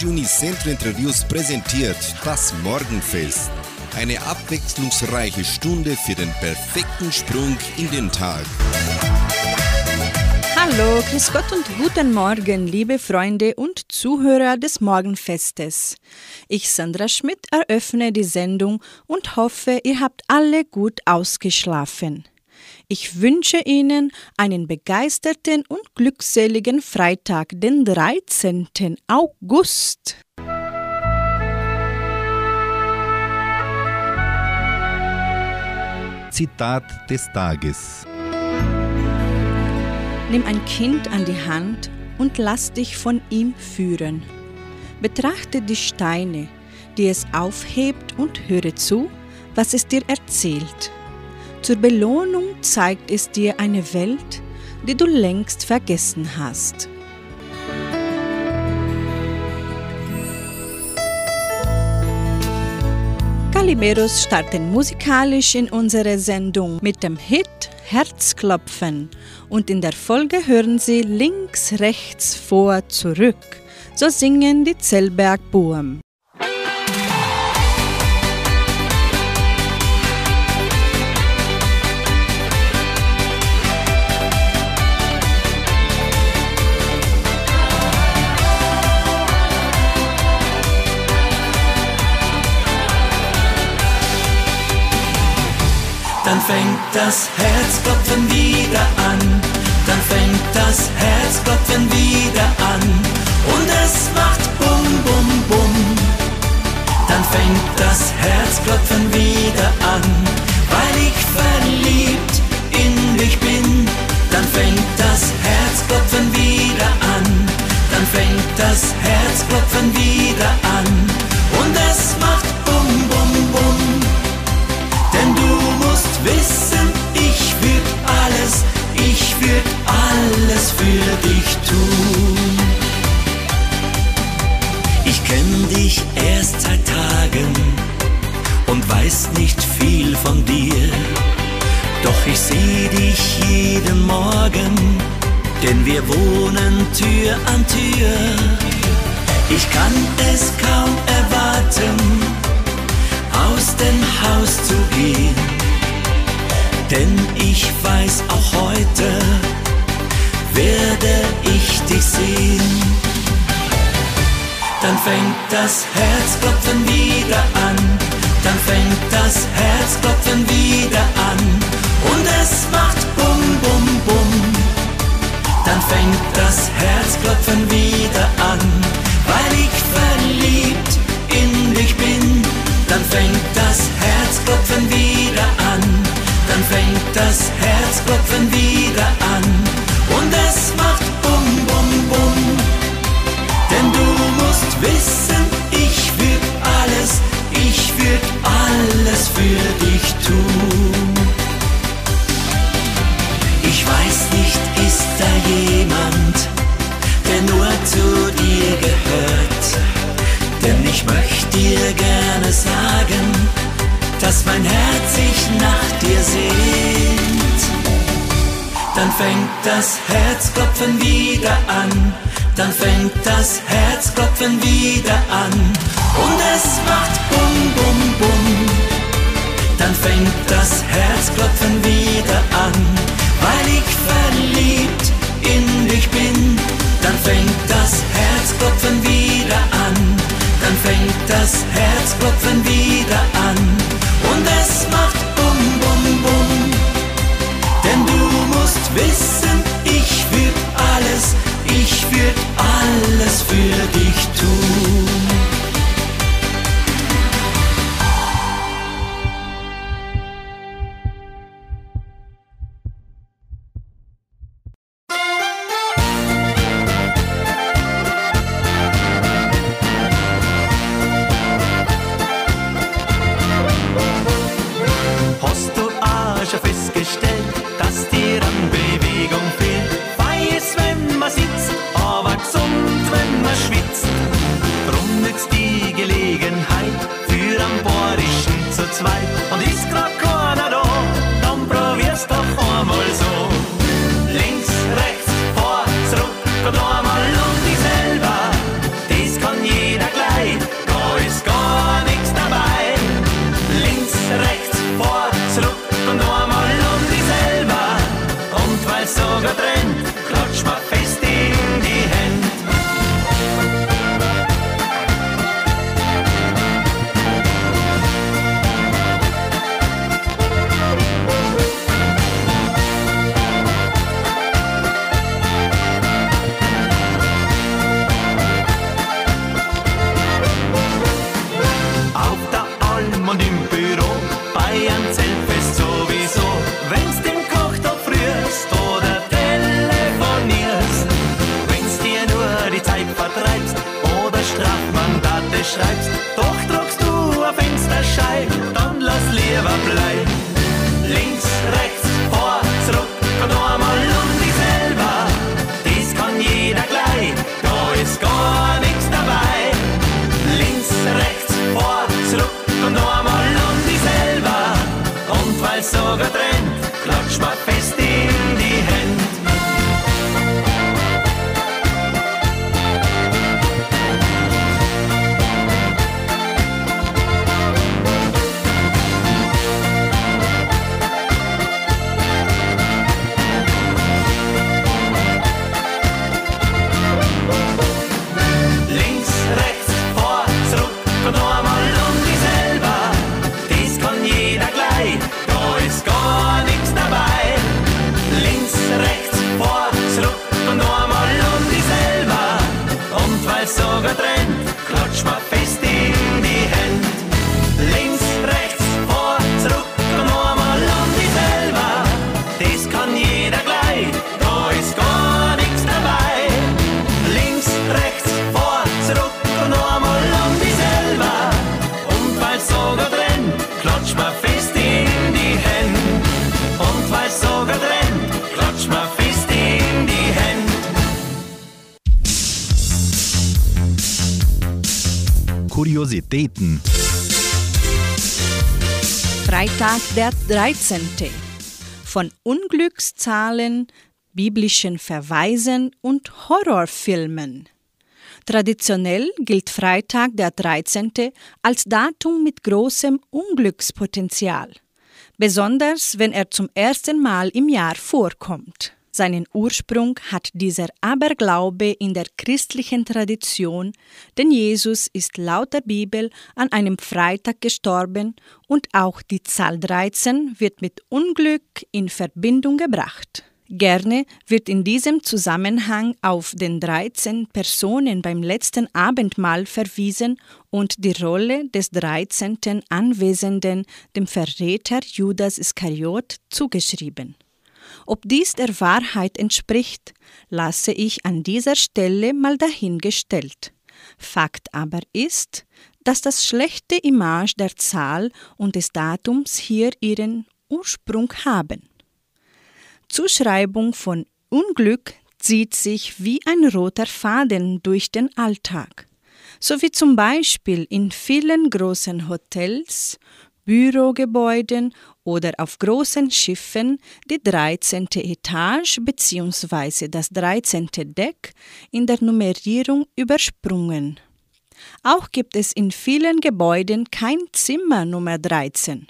Radio Unicentro Interviews präsentiert das Morgenfest. Eine abwechslungsreiche Stunde für den perfekten Sprung in den Tag. Hallo, Grüß Gott und guten Morgen, liebe Freunde und Zuhörer des Morgenfestes. Ich, Sandra Schmidt, eröffne die Sendung und hoffe, ihr habt alle gut ausgeschlafen. Ich wünsche Ihnen einen begeisterten und glückseligen Freitag, den 13. August. Zitat des Tages. Nimm ein Kind an die Hand und lass dich von ihm führen. Betrachte die Steine, die es aufhebt und höre zu, was es dir erzählt. Zur Belohnung zeigt es dir eine Welt, die du längst vergessen hast. Calimeros starten musikalisch in unsere Sendung mit dem Hit Herzklopfen und in der Folge hören Sie links, rechts, vor, zurück. So singen die Zellberg dann fängt das Herzklopfen wieder an. Dann fängt das Herzklopfen wieder an. Und es macht bum, bum, bum. Dann fängt das Herzklopfen wieder an. Weil ich verliebt in dich bin. Dann fängt das Herzklopfen tun. Ich kenn dich erst seit Tagen und weiß nicht viel von dir. Doch ich seh dich jeden Morgen, denn wir wohnen Tür an Tür. Ich kann es kaum erwarten, aus dem Haus zu gehen. Denn ich weiß auch heute, werde ich dich sehen. Dann fängt das Herzklopfen wieder an, dann fängt das Herzklopfen wieder an und es macht bum bum bum. Dann fängt das Herzklopfen wieder an, weil ich verliebt in dich bin dann fängt das Herzklopfen wieder an, dann fängt das Herzklopfen wieder an und es macht bum bum bum. Denn du musst wissen, ich würd alles, ich würd alles für dich tun. Ich weiß nicht, ist da jemand, der nur zu dir gehört? Denn ich möchte dir gerne sagen, dass mein Herz sich nach dir sehnt. Dann fängt das Herzklopfen wieder an, dann fängt das Herzklopfen wieder an. Und es macht bum bum bum. Dann fängt das Herzklopfen wieder an, weil ich verliebt in dich bin. Dann fängt das Herzklopfen wieder an. Dann fängt das Herzklopfen wieder an wissen, ich würd alles, ich würd alles für dich der 13. Von Unglückszahlen, biblischen Verweisen und Horrorfilmen. Traditionell gilt Freitag der 13. als Datum mit großem Unglückspotenzial, besonders wenn er zum ersten Mal im Jahr vorkommt. Seinen Ursprung hat dieser Aberglaube in der christlichen Tradition, denn Jesus ist laut der Bibel an einem Freitag gestorben und auch die Zahl 13 wird mit Unglück in Verbindung gebracht. Gerne wird in diesem Zusammenhang auf den 13 Personen beim letzten Abendmahl verwiesen und die Rolle des 13. Anwesenden dem Verräter Judas Iskariot zugeschrieben. Ob dies der Wahrheit entspricht, lasse ich an dieser Stelle mal dahingestellt. Fakt aber ist, dass das schlechte Image der Zahl und des Datums hier ihren Ursprung haben. Zuschreibung von Unglück zieht sich wie ein roter Faden durch den Alltag, so wie zum Beispiel in vielen großen Hotels, Bürogebäuden oder auf großen Schiffen die 13. Etage bzw. das 13. Deck in der Nummerierung übersprungen. Auch gibt es in vielen Gebäuden kein Zimmer Nummer 13.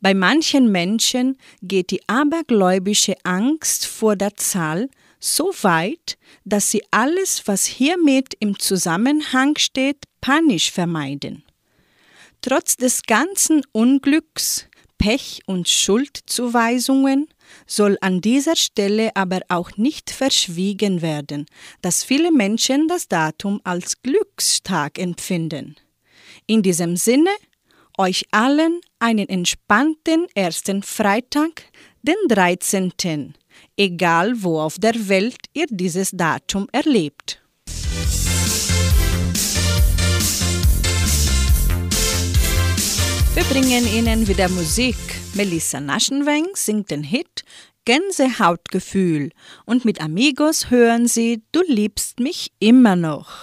Bei manchen Menschen geht die abergläubische Angst vor der Zahl so weit, dass sie alles, was hiermit im Zusammenhang steht, panisch vermeiden. Trotz des ganzen Unglücks, Pech und Schuldzuweisungen soll an dieser Stelle aber auch nicht verschwiegen werden, dass viele Menschen das Datum als Glückstag empfinden. In diesem Sinne euch allen einen entspannten ersten Freitag, den 13., egal wo auf der Welt ihr dieses Datum erlebt. Wir bringen Ihnen wieder Musik. Melissa Naschenweng singt den Hit Gänsehautgefühl und mit Amigos hören Sie Du liebst mich immer noch.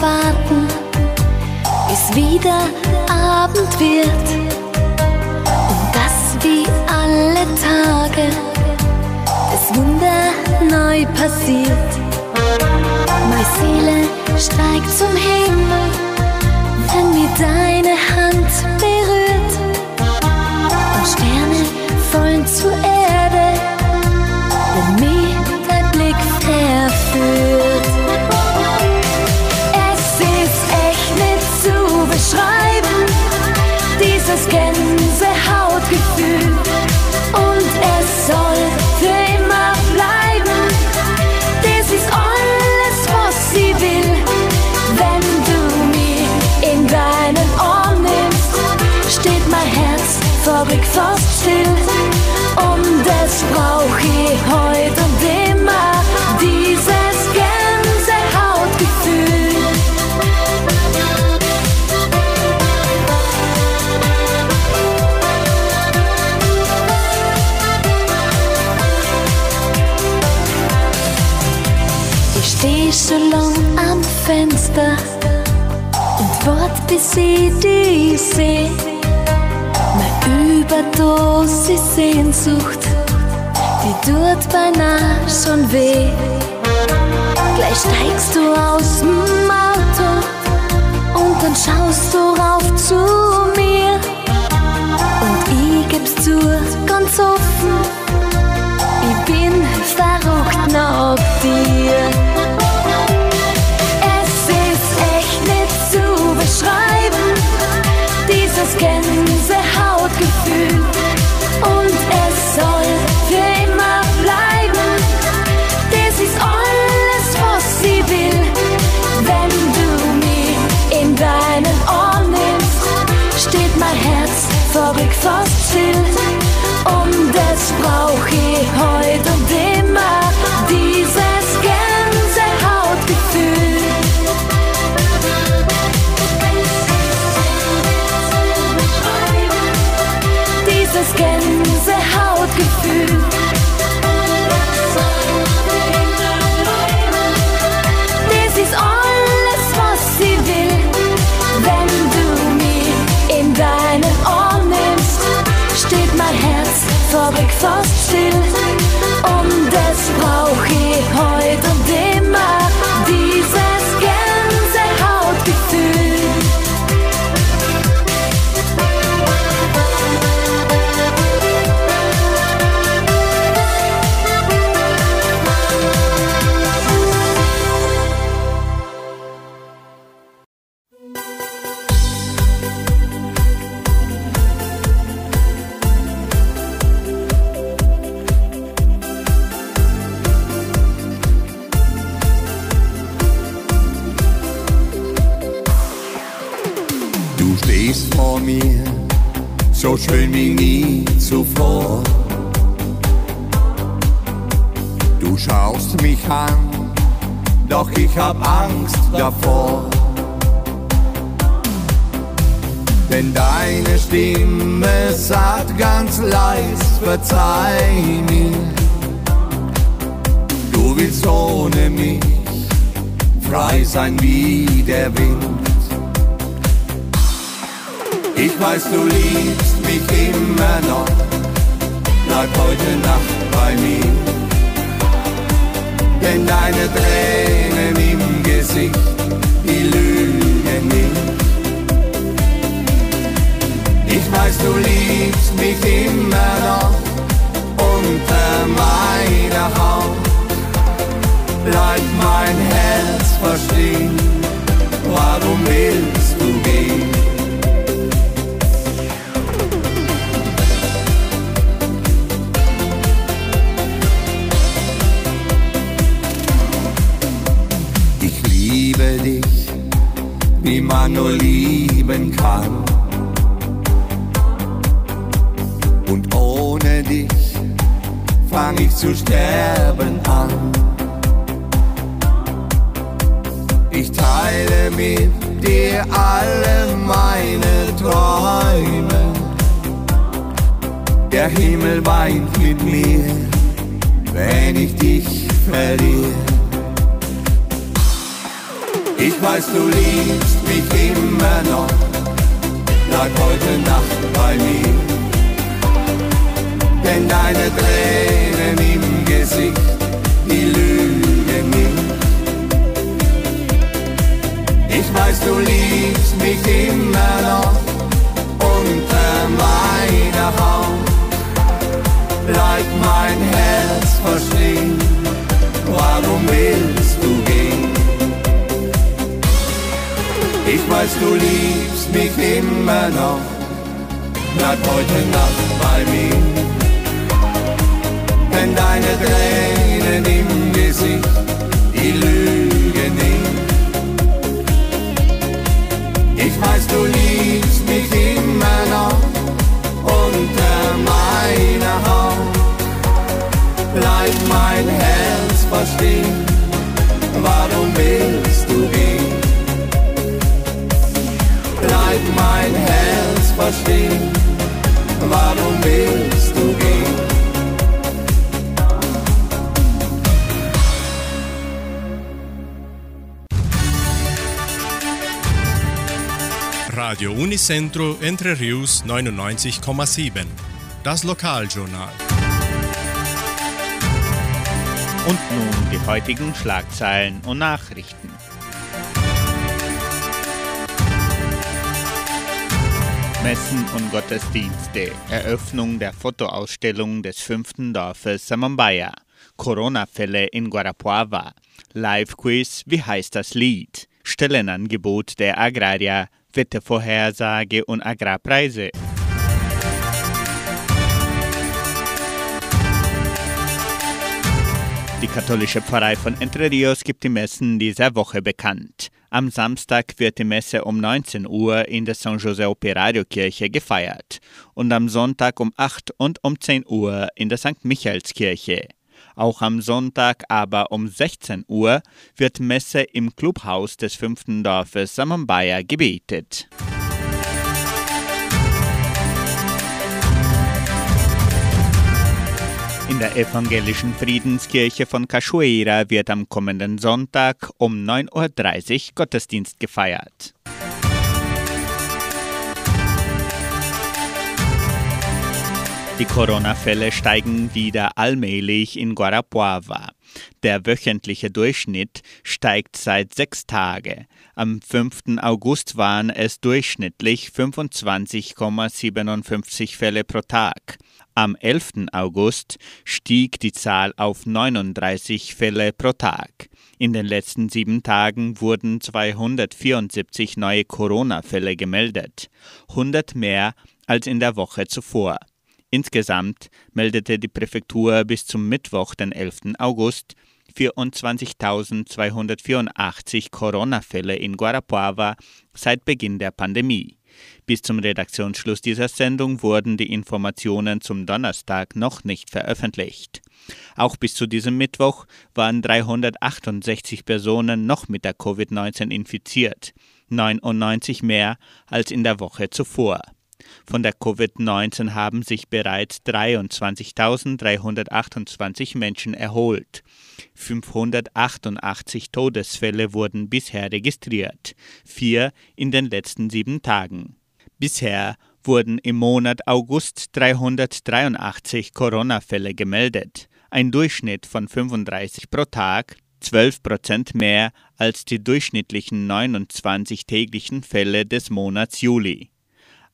warten, bis wieder Abend wird alle Tage das Wunder neu passiert. Meine Seele steigt zum Himmel, wenn mir deine Hand berührt so lang am Fenster und wart, bis ich dich seh. Meine Überdosis Sehnsucht, die tut beinahe schon weh. Gleich steigst du aus dem Auto und dann schaust du rauf zu mir. Und ich geb's zu, ganz offen, ich bin verrückt nach dir. Dieses Gänsehautgefühl. Und es soll für immer bleiben. Das ist alles, was sie will. Wenn du mich in deinen Arm nimmst, steht mein Herz fast still. Und das brauch ich heute schön wie nie zuvor. Du schaust mich an, doch ich hab Angst davor. Denn deine Stimme sagt ganz leis, verzeih mir. Du willst ohne mich frei sein wie der Wind. Ich weiß, du liebst mich immer noch, bleib heute Nacht bei mir. Denn deine Tränen im Gesicht, die lügen nicht. Ich weiß, du liebst mich immer noch unter meiner Haut. Bleibt mein Herz verstehen, warum willst du gehen? Liebe dich, wie man nur lieben kann. Und ohne dich fang ich zu sterben an. Ich teile mit dir alle meine Träume. Der Himmel weint mit mir, wenn ich dich verliere. Ich weiß, du liebst mich immer noch. Bleib heute Nacht bei mir. Denn deine Tränen im Gesicht, die lügen nicht. Ich weiß, du liebst mich immer noch unter meiner Haut. Bleib mein Herz verstehen, warum willst Ich weiß, du liebst mich immer noch. Bleib heute Nacht bei mir. Denn deine Tränen im Gesicht, die lügen nicht. Ich weiß, du liebst mich immer noch unter meiner Haut. Bleib mein Herz verstehen, warum willst verstehen, warum willst du gehen? Radio Unicentro Entre Rius 99,7. Das Lokaljournal. Und nun die heutigen Schlagzeilen und Nachrichten. Messen und Gottesdienste, Eröffnung der Fotoausstellung des fünften Dorfes Samambaya, Corona-Fälle in Guarapuava, Live-Quiz, wie heißt das Lied, Stellenangebot der Agrarier, Wettervorhersage und Agrarpreise. Die katholische Pfarrei von Entre Rios gibt die Messen dieser Woche bekannt. Am Samstag wird die Messe um 19 Uhr in der San José Operario Kirche gefeiert und am Sonntag um 8 und um 10 Uhr in der St. Michaelskirche. Auch am Sonntag aber um 16 Uhr wird Messe im Clubhaus des fünften Dorfes Samambaya gebetet. In der evangelischen Friedenskirche von Cachoeira wird am kommenden Sonntag um 9.30 Uhr Gottesdienst gefeiert. Die Corona-Fälle steigen wieder allmählich in Guarapuava. Der wöchentliche Durchschnitt steigt seit sechs Tagen. Am 5. August waren es durchschnittlich 25,57 Fälle pro Tag. Am 11. August stieg die Zahl auf 39 Fälle pro Tag. In den letzten sieben Tagen wurden 274 neue Corona-Fälle gemeldet, 100 mehr als in der Woche zuvor. Insgesamt meldete die Präfektur bis zum Mittwoch, den 11. August, 24.284 Corona-Fälle in Guarapuava seit Beginn der Pandemie. Bis zum Redaktionsschluss dieser Sendung wurden die Informationen zum Donnerstag noch nicht veröffentlicht. Auch bis zu diesem Mittwoch waren 368 Personen noch mit der Covid-19 infiziert, 99 mehr als in der Woche zuvor. Von der Covid-19 haben sich bereits 23.328 Menschen erholt. 588 Todesfälle wurden bisher registriert, vier in den letzten sieben Tagen. Bisher wurden im Monat August 383 Corona-Fälle gemeldet, ein Durchschnitt von 35 pro Tag, 12 Prozent mehr als die durchschnittlichen 29 täglichen Fälle des Monats Juli.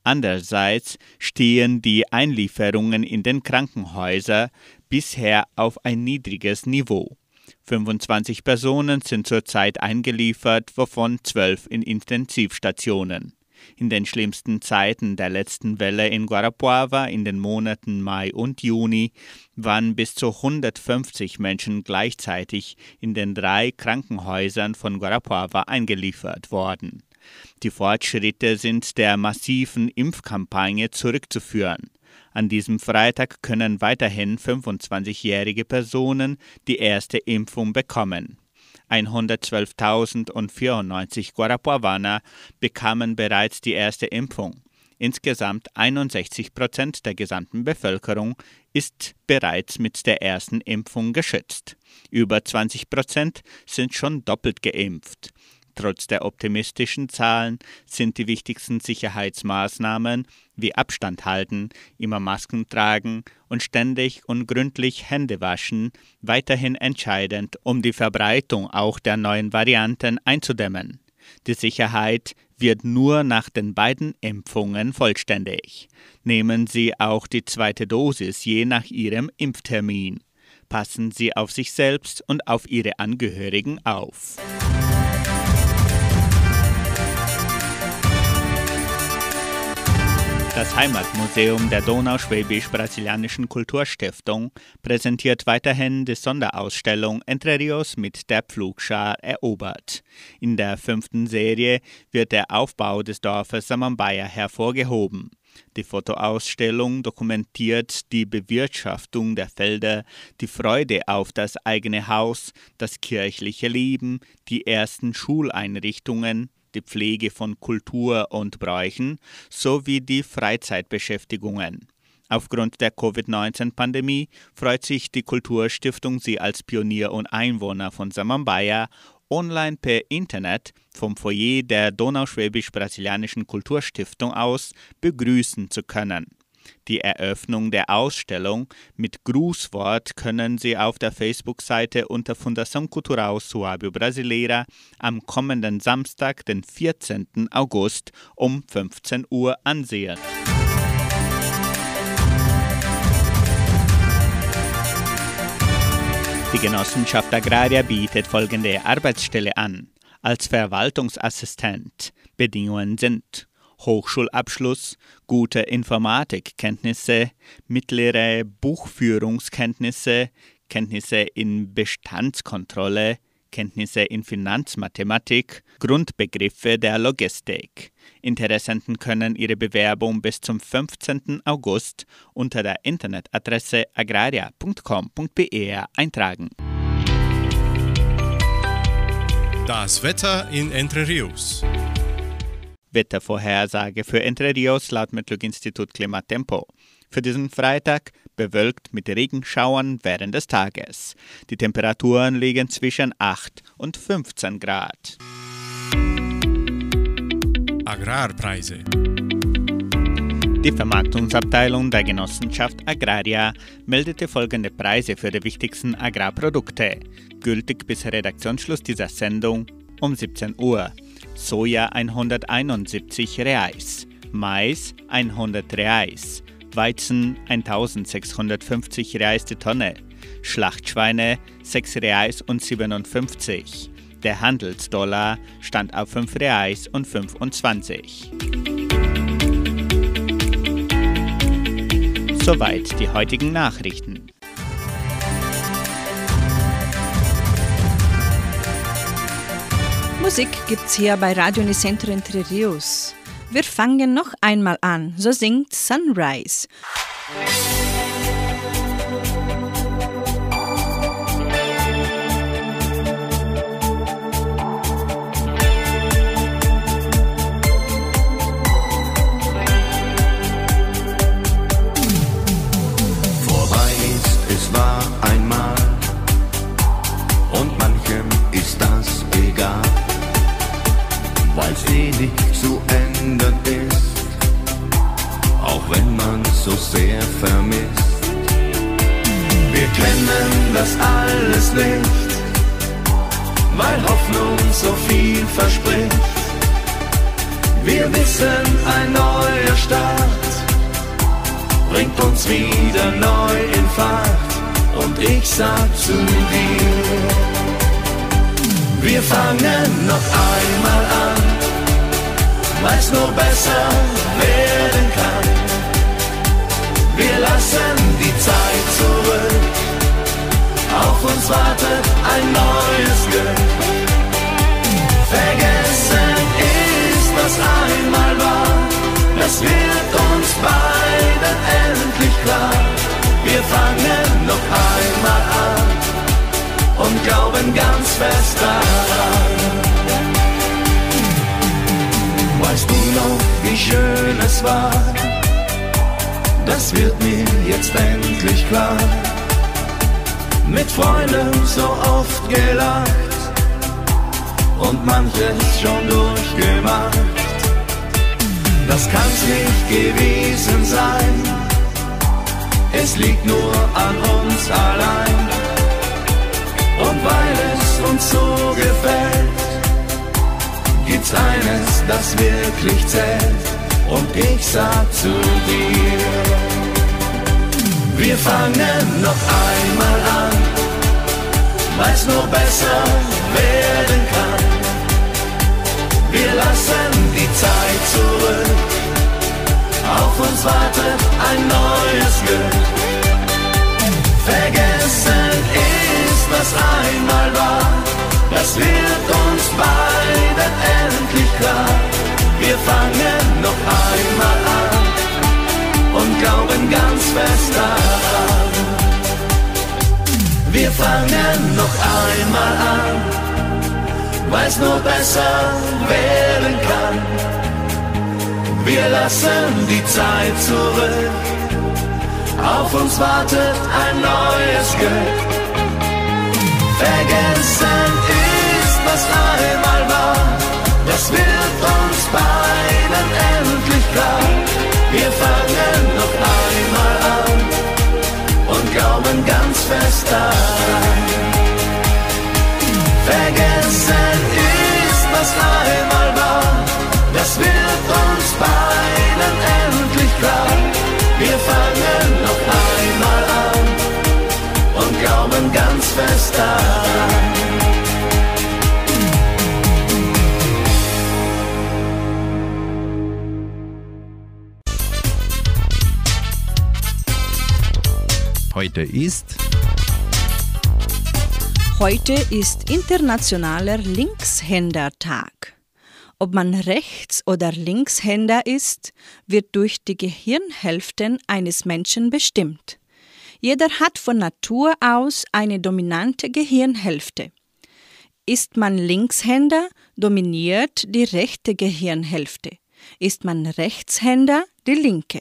Andererseits stehen die Einlieferungen in den Krankenhäusern bisher auf ein niedriges Niveau. 25 Personen sind zurzeit eingeliefert, wovon 12 in Intensivstationen. In den schlimmsten Zeiten der letzten Welle in Guarapuava in den Monaten Mai und Juni waren bis zu 150 Menschen gleichzeitig in den drei Krankenhäusern von Guarapuava eingeliefert worden. Die Fortschritte sind der massiven Impfkampagne zurückzuführen. An diesem Freitag können weiterhin 25-jährige Personen die erste Impfung bekommen. 112.094 Guarapuavaner bekamen bereits die erste Impfung. Insgesamt 61 Prozent der gesamten Bevölkerung ist bereits mit der ersten Impfung geschützt. Über 20 Prozent sind schon doppelt geimpft. Trotz der optimistischen Zahlen sind die wichtigsten Sicherheitsmaßnahmen wie Abstand halten, immer Masken tragen und ständig und gründlich Hände waschen weiterhin entscheidend, um die Verbreitung auch der neuen Varianten einzudämmen. Die Sicherheit wird nur nach den beiden Impfungen vollständig. Nehmen Sie auch die zweite Dosis je nach Ihrem Impftermin. Passen Sie auf sich selbst und auf Ihre Angehörigen auf. Das Heimatmuseum der Donauschwäbisch-Brasilianischen Kulturstiftung präsentiert weiterhin die Sonderausstellung Entre Rios mit der Pflugschar erobert. In der fünften Serie wird der Aufbau des Dorfes Samambaya hervorgehoben. Die Fotoausstellung dokumentiert die Bewirtschaftung der Felder, die Freude auf das eigene Haus, das kirchliche Leben, die ersten Schuleinrichtungen, die Pflege von Kultur und Bräuchen sowie die Freizeitbeschäftigungen. Aufgrund der Covid-19-Pandemie freut sich die Kulturstiftung, sie als Pionier und Einwohner von Samambaya online per Internet vom Foyer der Donauschwäbisch-Brasilianischen Kulturstiftung aus begrüßen zu können. Die Eröffnung der Ausstellung mit Grußwort können Sie auf der Facebook-Seite unter Fundação Cultural Suábio Brasileira am kommenden Samstag, den 14. August um 15 Uhr ansehen. Die Genossenschaft Agraria bietet folgende Arbeitsstelle an. Als Verwaltungsassistent. Bedingungen sind Hochschulabschluss, gute Informatikkenntnisse, mittlere Buchführungskenntnisse, Kenntnisse in Bestandskontrolle, Kenntnisse in Finanzmathematik, Grundbegriffe der Logistik. Interessenten können ihre Bewerbung bis zum 15. August unter der Internetadresse agraria.com.br eintragen. Das Wetter in Entre Rios. Wettervorhersage für Entre Rios laut Metlog-Institut Klimatempo. Für diesen Freitag bewölkt mit Regenschauern während des Tages. Die Temperaturen liegen zwischen 8 und 15 Grad. Agrarpreise. Die Vermarktungsabteilung der Genossenschaft Agraria meldete folgende Preise für die wichtigsten Agrarprodukte, gültig bis Redaktionsschluss dieser Sendung um 17 Uhr. Soja 171 Reais, Mais 100 Reais, Weizen 1650 Reais die Tonne, Schlachtschweine 6 Reais und 57. Der Handelsdollar stand auf 5 Reais und 25. Soweit die heutigen Nachrichten. Musik gibt's hier bei Radio Nicentro Entre Rios. Wir fangen noch einmal an, so singt Sunrise. Nicht zu ändern ist, auch wenn man so sehr vermisst. Wir kennen das alles nicht, weil Hoffnung so viel verspricht. Wir wissen, ein neuer Start bringt uns wieder neu in Fahrt. Und ich sag zu dir, wir fangen noch einmal an, nur besser werden kann. Wir lassen die Zeit zurück, auf uns wartet ein neues Glück. Vergessen ist, was einmal war, das wird uns beiden endlich klar. Wir fangen noch einmal an und glauben ganz fest daran. Weißt du noch, wie schön es war? Das wird mir jetzt endlich klar. Mit Freunden so oft gelacht und manches schon durchgemacht. Das kann's nicht gewesen sein. Es liegt nur an uns allein. Und weil es uns so gefällt, gibt's eines, das wirklich zählt. Und ich sag zu dir, wir fangen noch einmal an, weil's nur besser werden kann. Wir lassen die Zeit zurück, auf uns wartet ein neues Glück. Vergessen ist, was einmal war, das wird uns beiden endlich klar. Wir fangen noch einmal an und glauben ganz fest daran. Wir fangen noch einmal an, weil's nur besser werden kann. Wir lassen die Zeit zurück, auf uns wartet ein neues Glück. Vergessen was einmal war, das wird uns beiden endlich klar. Wir fangen noch einmal an und glauben ganz fest daran. Vergessen ist, was einmal war, das wird uns beiden endlich klar. Wir fangen noch einmal an und glauben ganz fest daran. Heute ist Heute ist Internationaler Linkshändertag. Ob man Rechts- oder Linkshänder ist, wird durch die Gehirnhälften eines Menschen bestimmt. Jeder hat von Natur aus eine dominante Gehirnhälfte. Ist man Linkshänder, dominiert die rechte Gehirnhälfte. Ist man Rechtshänder, die linke.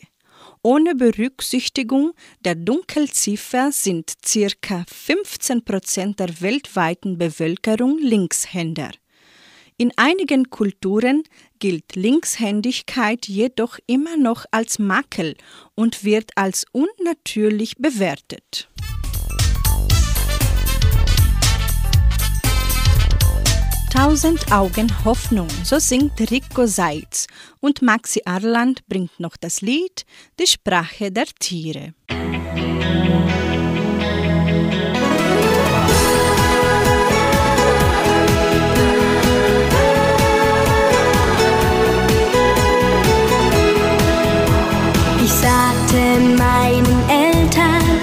Ohne Berücksichtigung der Dunkelziffer sind circa 15 Prozent der weltweiten Bevölkerung Linkshänder. In einigen Kulturen gilt Linkshändigkeit jedoch immer noch als Makel und wird als unnatürlich bewertet. Tausend Augen Hoffnung, so singt Rico Seitz und Maxi Arland bringt noch das Lied Die Sprache der Tiere. Ich sagte meinen Eltern,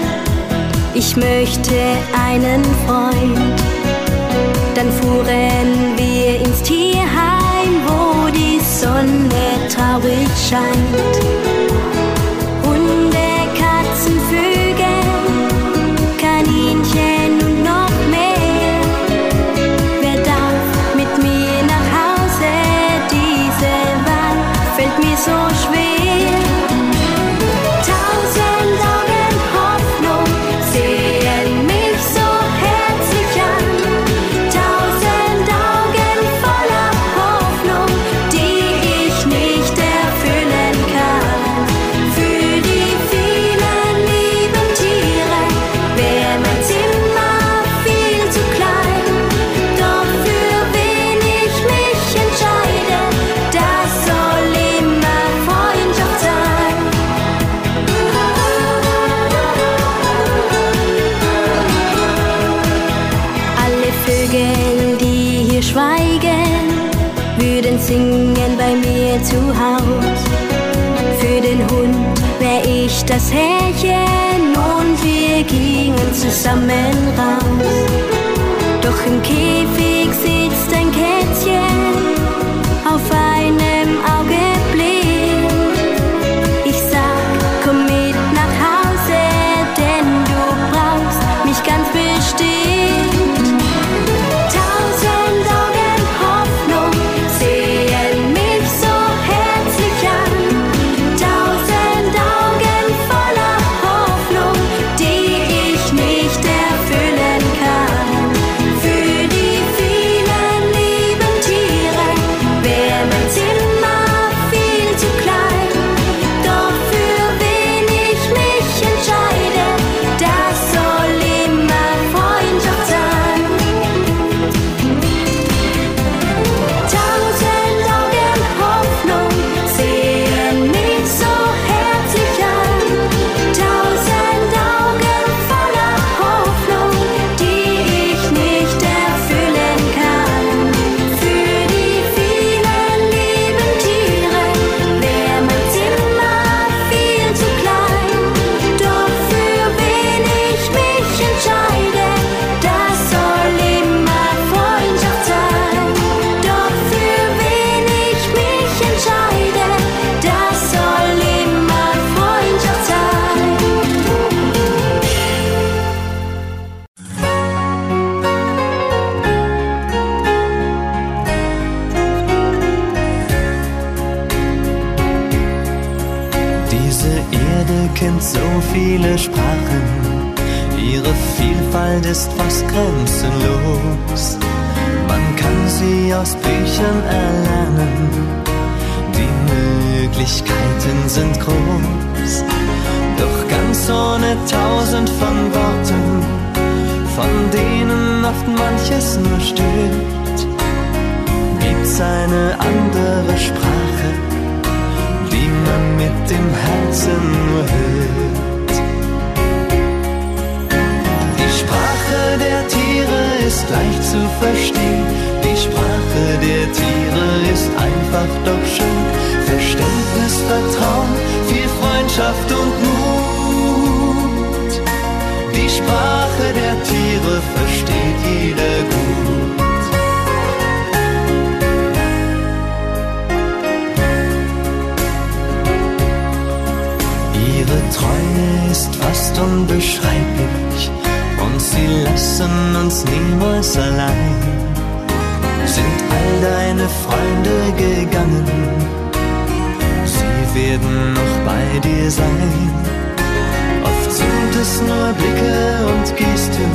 ich möchte einen Freund fuhren wir ins Tierheim, wo die Sonne traurig scheint. si ça mènera. einfach doch schön. Verständnis, Vertrauen, viel Freundschaft und Mut. Die Sprache der Tiere versteht jeder gut. Ihre Treue ist fast unbeschreiblich und sie lassen uns niemals allein sind all deine Freunde gegangen. Sie werden noch bei dir sein. Oft sind es nur Blicke und Gesten,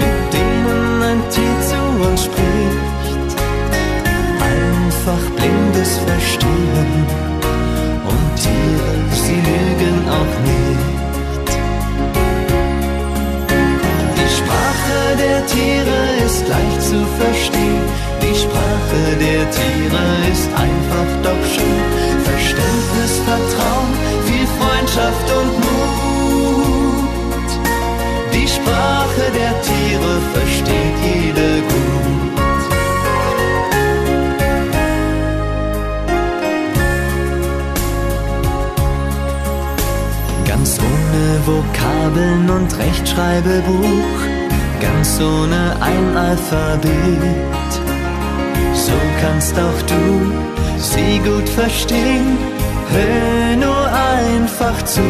mit denen ein Tier zu uns spricht. Einfach blindes Verstehen und Tiere, sie lügen auch nicht. Sprache der Tiere ist leicht zu verstehen. Die Sprache der Tiere ist einfach doch schön. Verständnis, Vertrauen, viel Freundschaft und Mut. Die Sprache der Tiere versteht jede gut. Ganz ohne Vokabeln und Rechtschreibebuch ganz ohne ein Alphabet. So kannst auch du sie gut verstehen, hör nur einfach zu.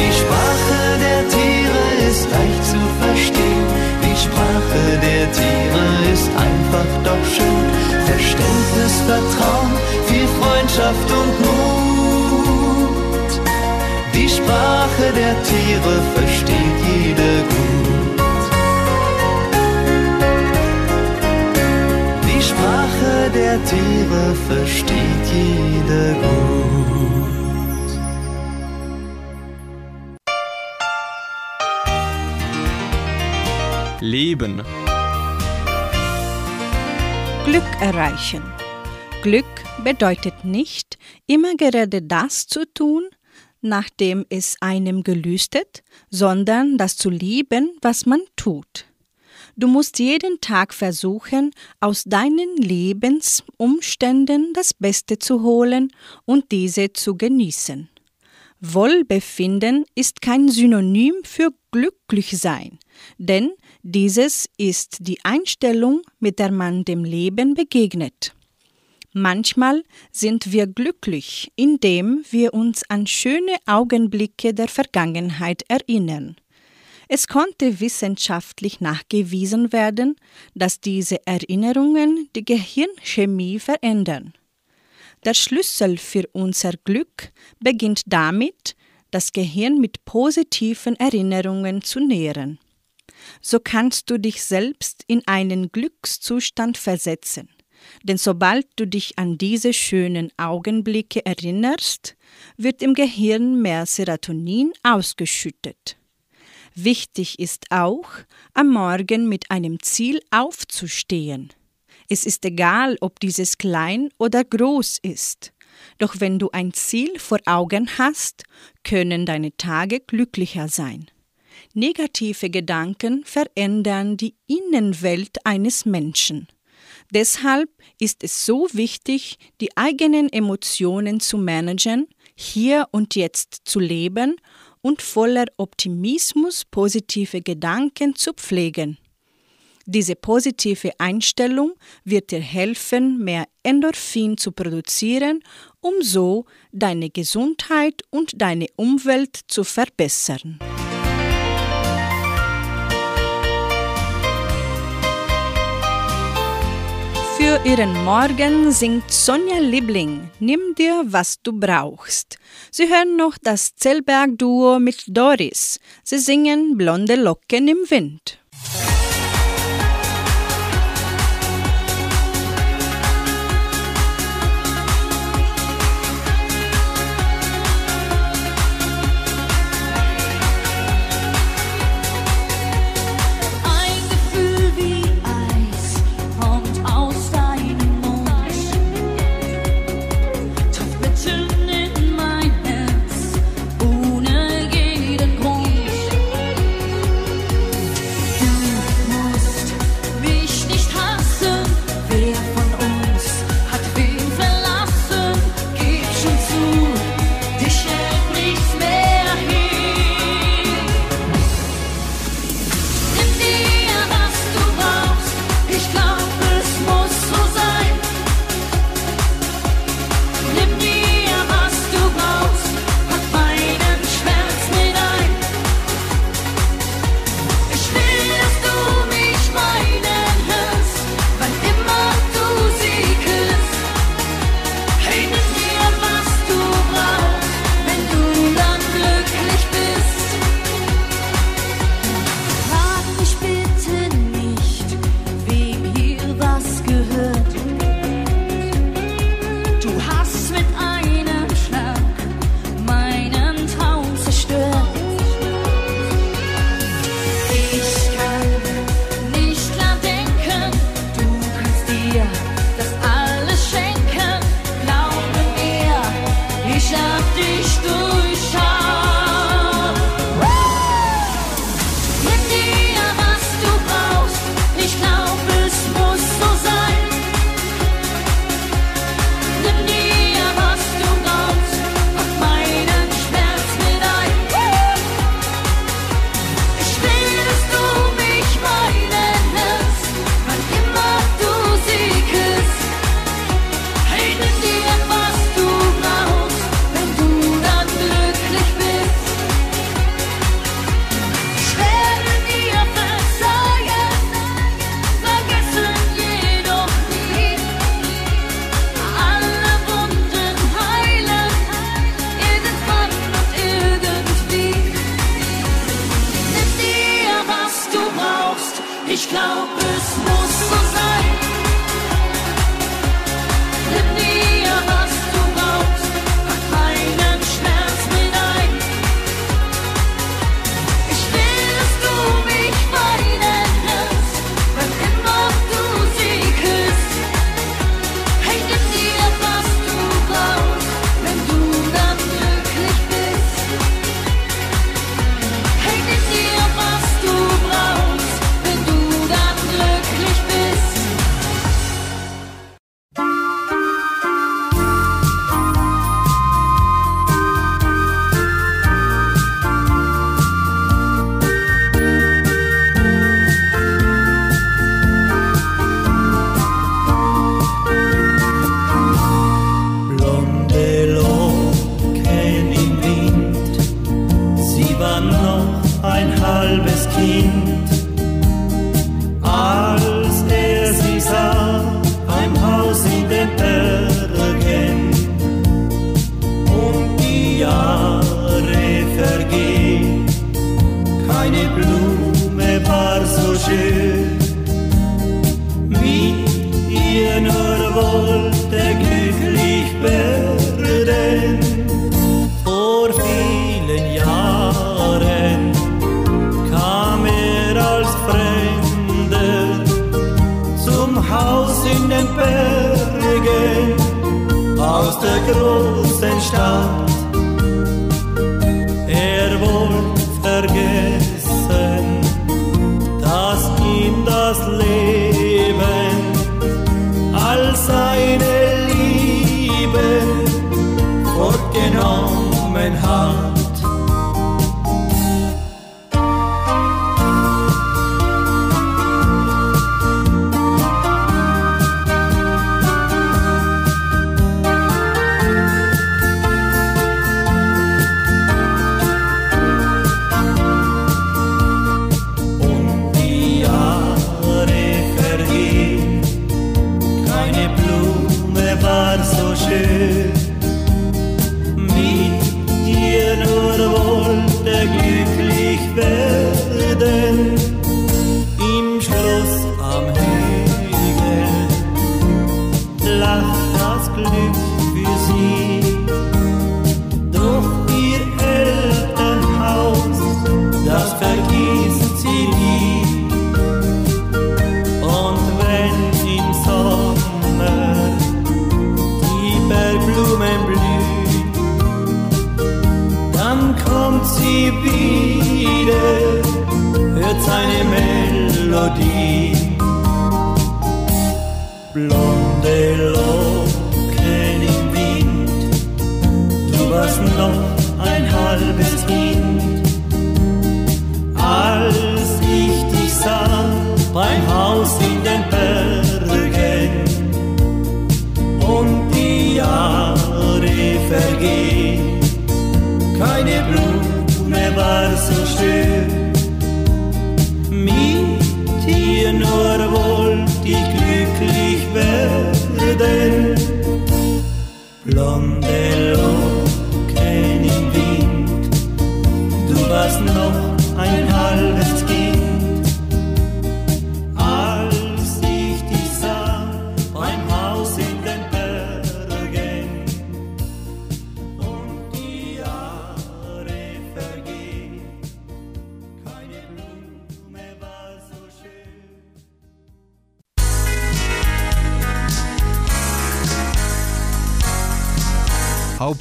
Die Sprache der Tiere ist leicht zu verstehen, die Sprache der Tiere ist einfach doch schön. Verständnis, Vertrauen, viel Freundschaft und Mut. Die Sprache der Tiere versteht der Tiere versteht jeder gut. Leben. Glück erreichen. Glück bedeutet nicht, immer gerade das zu tun, nachdem es einem gelüstet, sondern das zu lieben, was man tut. Du musst jeden Tag versuchen, aus deinen Lebensumständen das Beste zu holen und diese zu genießen. Wohlbefinden ist kein Synonym für glücklich sein, denn dieses ist die Einstellung, mit der man dem Leben begegnet. Manchmal sind wir glücklich, indem wir uns an schöne Augenblicke der Vergangenheit erinnern. Es konnte wissenschaftlich nachgewiesen werden, dass diese Erinnerungen die Gehirnchemie verändern. Der Schlüssel für unser Glück beginnt damit, das Gehirn mit positiven Erinnerungen zu nähren. So kannst du dich selbst in einen Glückszustand versetzen. Denn sobald du dich an diese schönen Augenblicke erinnerst, wird im Gehirn mehr Serotonin ausgeschüttet. Wichtig ist auch, am Morgen mit einem Ziel aufzustehen. Es ist egal, ob dieses klein oder groß ist. Doch wenn du ein Ziel vor Augen hast, können deine Tage glücklicher sein. Negative Gedanken verändern die Innenwelt eines Menschen. Deshalb ist es so wichtig, die eigenen Emotionen zu managen, hier und jetzt zu leben und voller Optimismus positive Gedanken zu pflegen. Diese positive Einstellung wird dir helfen, mehr Endorphin zu produzieren, um so deine Gesundheit und deine Umwelt zu verbessern. Für ihren Morgen singt Sonja Liebling Nimm dir, was du brauchst. Sie hören noch das Zellberg-Duo mit Doris. Sie singen Blonde Locken im Wind.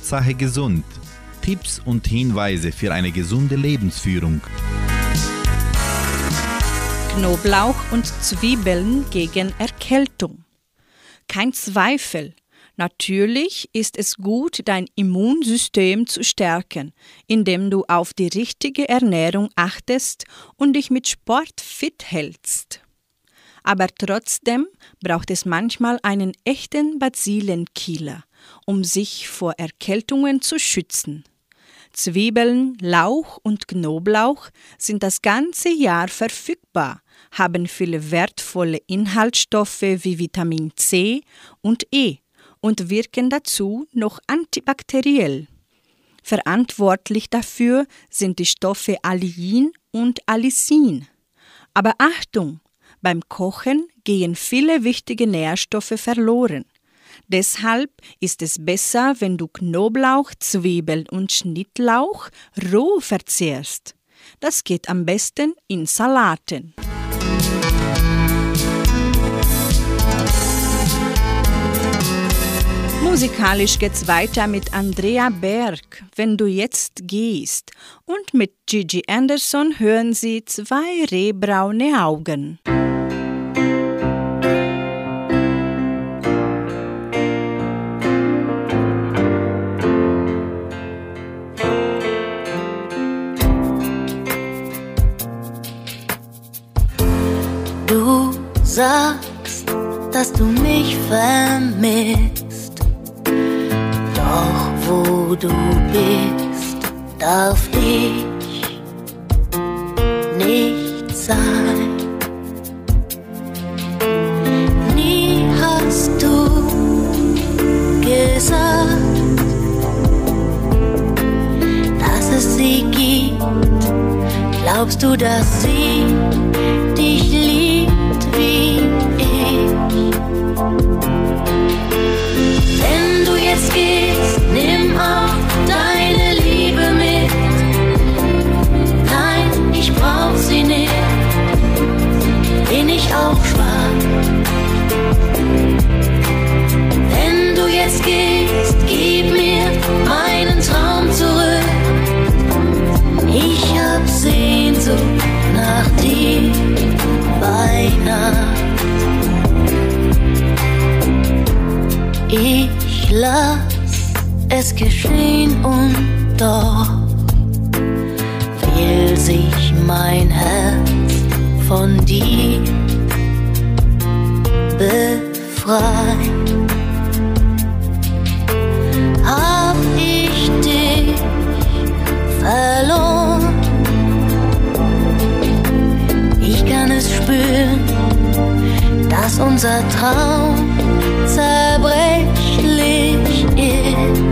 Hauptsache gesund. Tipps und Hinweise für eine gesunde Lebensführung. Knoblauch und Zwiebeln gegen Erkältung. Kein Zweifel. Natürlich ist es gut, dein Immunsystem zu stärken, indem du auf die richtige Ernährung achtest und dich mit Sport fit hältst. Aber trotzdem braucht es manchmal einen echten Bazillenkiller, um sich vor Erkältungen zu schützen. Zwiebeln, Lauch und Knoblauch sind das ganze Jahr verfügbar, haben viele wertvolle Inhaltsstoffe wie Vitamin C und E und wirken dazu noch antibakteriell. Verantwortlich dafür sind die Stoffe Allicin und Allicin. Aber Achtung, beim Kochen gehen viele wichtige Nährstoffe verloren. Deshalb ist es besser, wenn du Knoblauch, Zwiebeln und Schnittlauch roh verzehrst. Das geht am besten in Salaten. Musikalisch geht's weiter mit Andrea Berg, Wenn du jetzt gehst. Und mit Gigi Anderson hören Sie zwei rehbraune Augen. Sagst, dass du mich vermisst. Doch wo du bist, darf ich nicht sein. Nie hast du gesagt, dass es sie gibt. Glaubst du, dass sie Ich lass es geschehen und doch will sich mein Herz von dir befreien. Hab ich dich verloren? Ich kann es spüren, dass unser Traum zerbrechlich ist.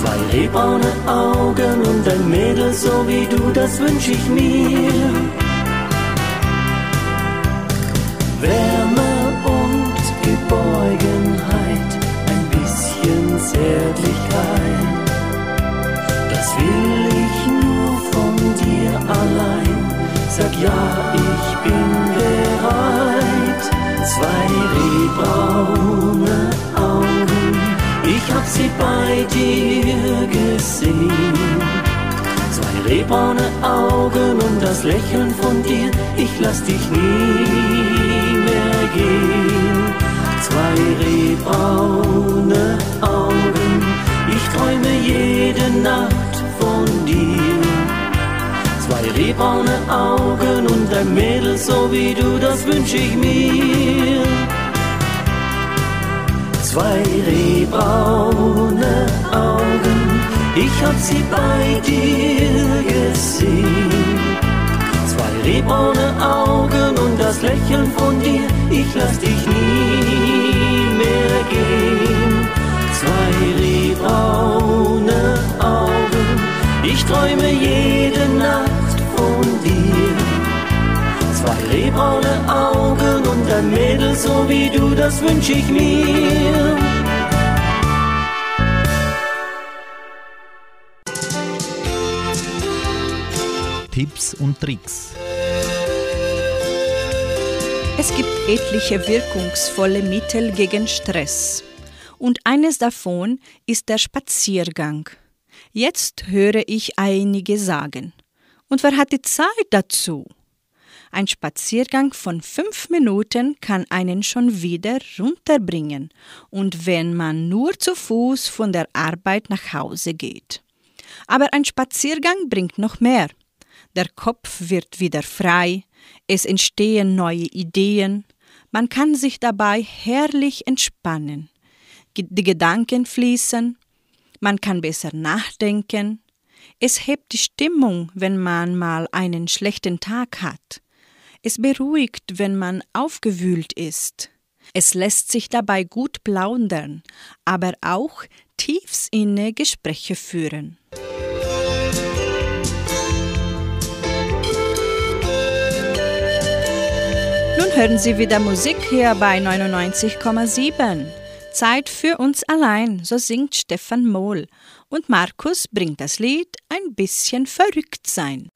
Zwei rehbraune Augen und ein Mädel so wie du, das wünsch ich mir. Wärme und Geborgenheit, ein bisschen Zärtlichkeit. Das will ich nur von dir allein. Sag ja, ich bin bereit. Zwei rehbraune Augen, ich hab sie bei dir gesehen. Zwei rehbraune Augen und das Lächeln von dir, ich lass dich nie mehr gehen. Zwei rehbraune Augen, ich träume jede Nacht von dir. Zwei rehbraune Augen und ein Mädel so wie du, das wünsch ich mir. Zwei rehbraune Augen, ich hab sie bei dir gesehen. Zwei rehbraune Augen und das Lächeln von dir, ich lass dich nie mehr gehen. Zwei rehbraune Augen, ich träume jede Nacht von dir. Zwei rehbraune Augen und ein Mädel so wie du, das wünsch ich mir. Tipps und Tricks. Es gibt etliche wirkungsvolle Mittel gegen Stress. Und eines davon ist der Spaziergang. Jetzt höre ich einige sagen. Und wer hat die Zeit dazu? Ein Spaziergang von fünf Minuten kann einen schon wieder runterbringen und wenn man nur zu Fuß von der Arbeit nach Hause geht. Aber ein Spaziergang bringt noch mehr. Der Kopf wird wieder frei, es entstehen neue Ideen, man kann sich dabei herrlich entspannen. Die Gedanken fließen, man kann besser nachdenken, es hebt die Stimmung, wenn man mal einen schlechten Tag hat. Es beruhigt, wenn man aufgewühlt ist. Es lässt sich dabei gut plaudern, aber auch tiefsinne Gespräche führen. Nun hören Sie wieder Musik hier bei 99,7. Zeit für uns allein, so singt Stefan Mohl. Und Markus bringt das Lied Ein bisschen verrückt sein.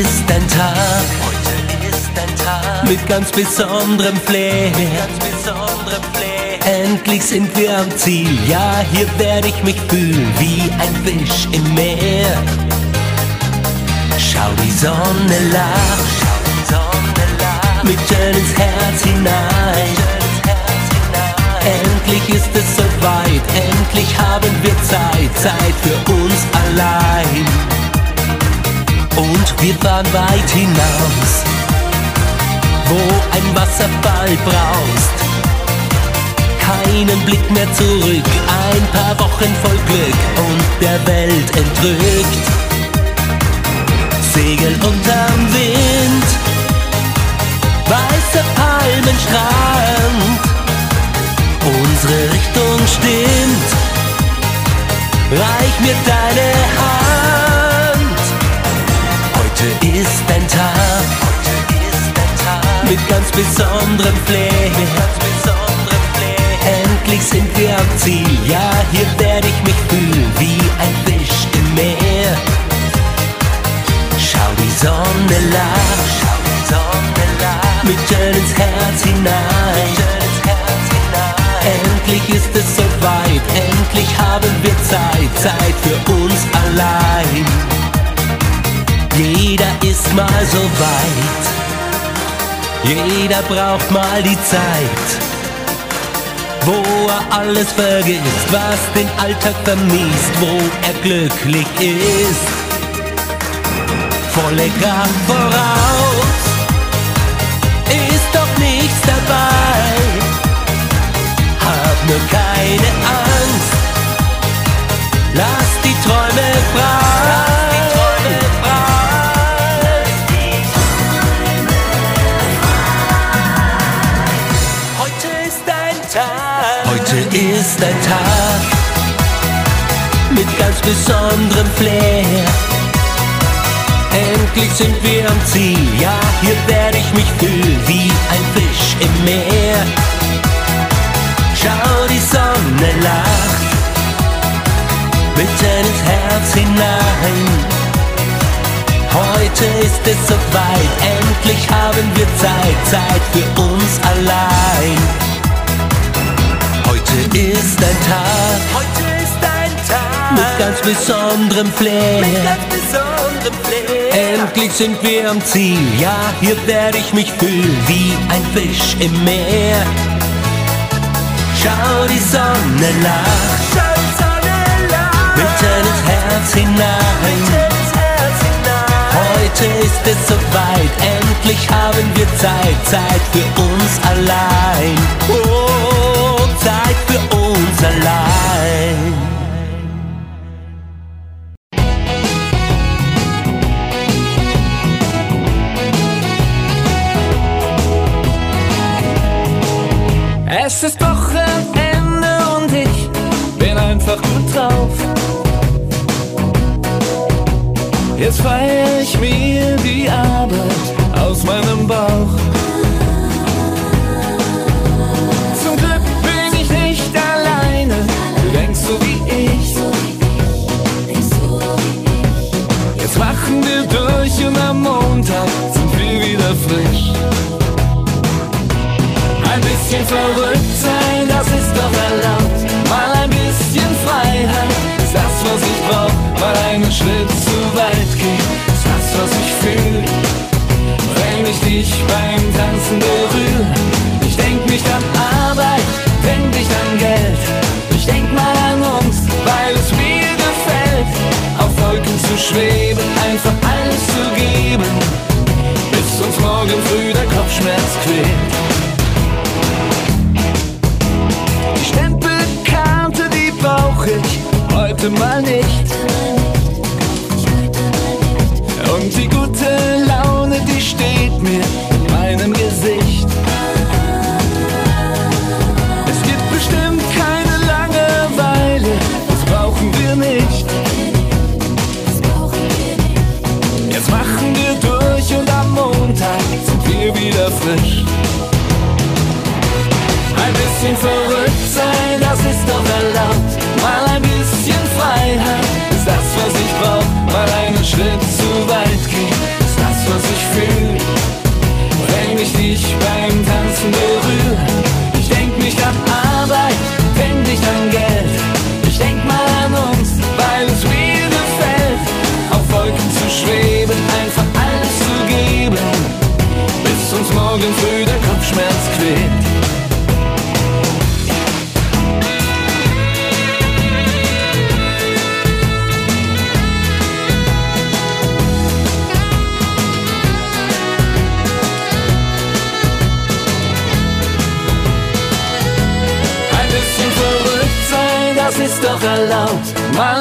Ist ein Tag, heute ist ein Tag mit ganz besonderem Flair. Ganz besonderem Flair. Endlich sind wir am Ziel, ja, hier werde ich mich fühlen wie ein Fisch im Meer. Schau die Sonne lacht, schau die Sonne lacht, mit schön ins Herz hinein. Endlich ist es soweit, endlich haben wir Zeit, Zeit für uns allein. Und wir fahren weit hinaus, wo ein Wasserfall braust. Keinen Blick mehr zurück, ein paar Wochen voll Glück und der Welt entrückt. Segel unterm Wind, weißer Palmenstrand. Unsere Richtung stimmt, reich mir deine Hand. Mit ganz besonderem Flair. Endlich sind wir am Ziel, ja, hier werde ich mich fühlen wie ein Fisch im Meer. Schau die Sonne lacht, schau die Sonne lacht, mit schön ins Herz hinein. Endlich ist es soweit, endlich haben wir Zeit, Zeit für uns allein. Jeder ist mal so weit, jeder braucht mal die Zeit, wo er alles vergisst, was den Alltag vermisst, wo er glücklich ist. Volle Kraft voraus, ist doch nichts dabei, hab nur keine Angst, lass die Träume frei. Ist ein Tag mit ganz besonderem Flair. Endlich sind wir am Ziel, ja, hier werde ich mich fühlen wie ein Fisch im Meer. Schau, die Sonne lacht, mitten ins Herz hinein. Heute ist es soweit, endlich haben wir Zeit, Zeit für uns allein. Heute ist ein Tag, heute ist ein Tag mit ganz besonderem Flair. Mit ganz besonderem Flair. Endlich sind wir am Ziel, ja, hier werde ich mich fühlen wie ein Fisch im Meer. Schau, die Sonne lacht, schau, die Sonne lacht, mitten ins Herz hinein. Heute ist es soweit, endlich haben wir Zeit, Zeit für uns allein. Oh, Zeit für uns allein. Es ist Wochenende und ich bin einfach gut drauf. Jetzt feier ich mir die Arbeit aus meinem Bauch. Machen wir durch und am Montag sind wir wieder frisch. bisschen verrückt sein, das ist doch erlaubt. Mal ein bisschen Freiheit ist das, was ich brauch. Mal einen Schritt zu weit gehen ist das, was ich fühl. Wenn ich dich beim Tanzen berühre, ich denk nicht an Arbeit, denk nicht an Geld. Ich denk mal an uns, weil es mir gefällt, auf Wolken zu schweben, zu geben, bis uns morgen früh der Kopfschmerz quält.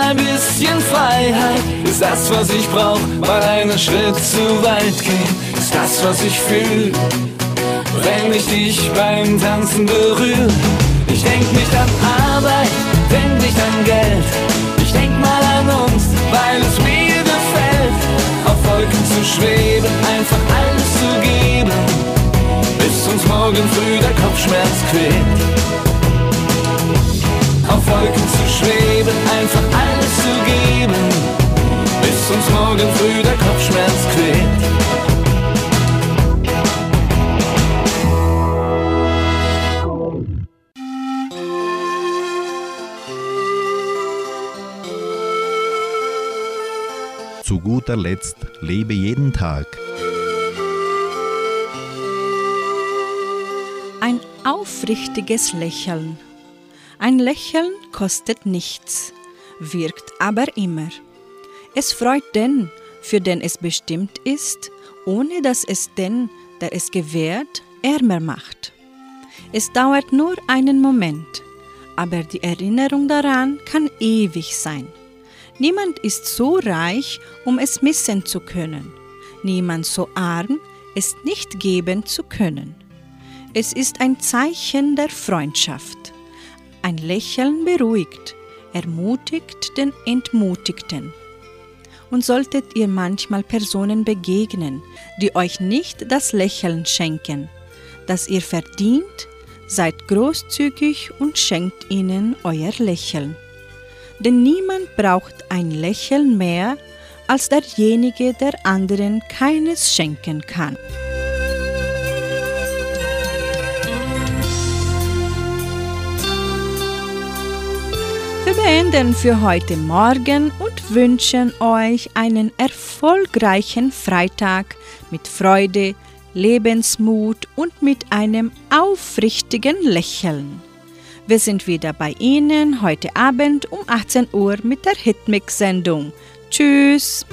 Ein bisschen Freiheit ist das, was ich brauch. Mal einen Schritt zu weit gehen ist das, was ich fühl. Wenn ich dich beim Tanzen berühre, ich denk nicht an Arbeit, denk nicht an Geld. Ich denk mal an uns, weil es mir gefällt, auf Wolken zu schweben, einfach alles zu geben, bis uns morgen früh der Kopfschmerz quält Wolken zu schweben, einfach alles zu geben, bis uns morgen früh der Kopfschmerz quält. Zu guter Letzt lebe jeden Tag. Ein aufrichtiges Lächeln. Ein Lächeln kostet nichts, wirkt aber immer. Es freut den, für den es bestimmt ist, ohne dass es den, der es gewährt, ärmer macht. Es dauert nur einen Moment, aber die Erinnerung daran kann ewig sein. Niemand ist so reich, um es missen zu können. Niemand so arm, es nicht geben zu können. Es ist ein Zeichen der Freundschaft. Ein Lächeln beruhigt, ermutigt den Entmutigten. Und solltet ihr manchmal Personen begegnen, die euch nicht das Lächeln schenken, das ihr verdient, seid großzügig und schenkt ihnen euer Lächeln. Denn niemand braucht ein Lächeln mehr als derjenige, der anderen keines schenken kann. Beenden für heute Morgen und wünschen euch einen erfolgreichen Freitag mit Freude, Lebensmut und mit einem aufrichtigen Lächeln. Wir sind wieder bei Ihnen heute Abend um 18 Uhr mit der Hitmix-Sendung. Tschüss!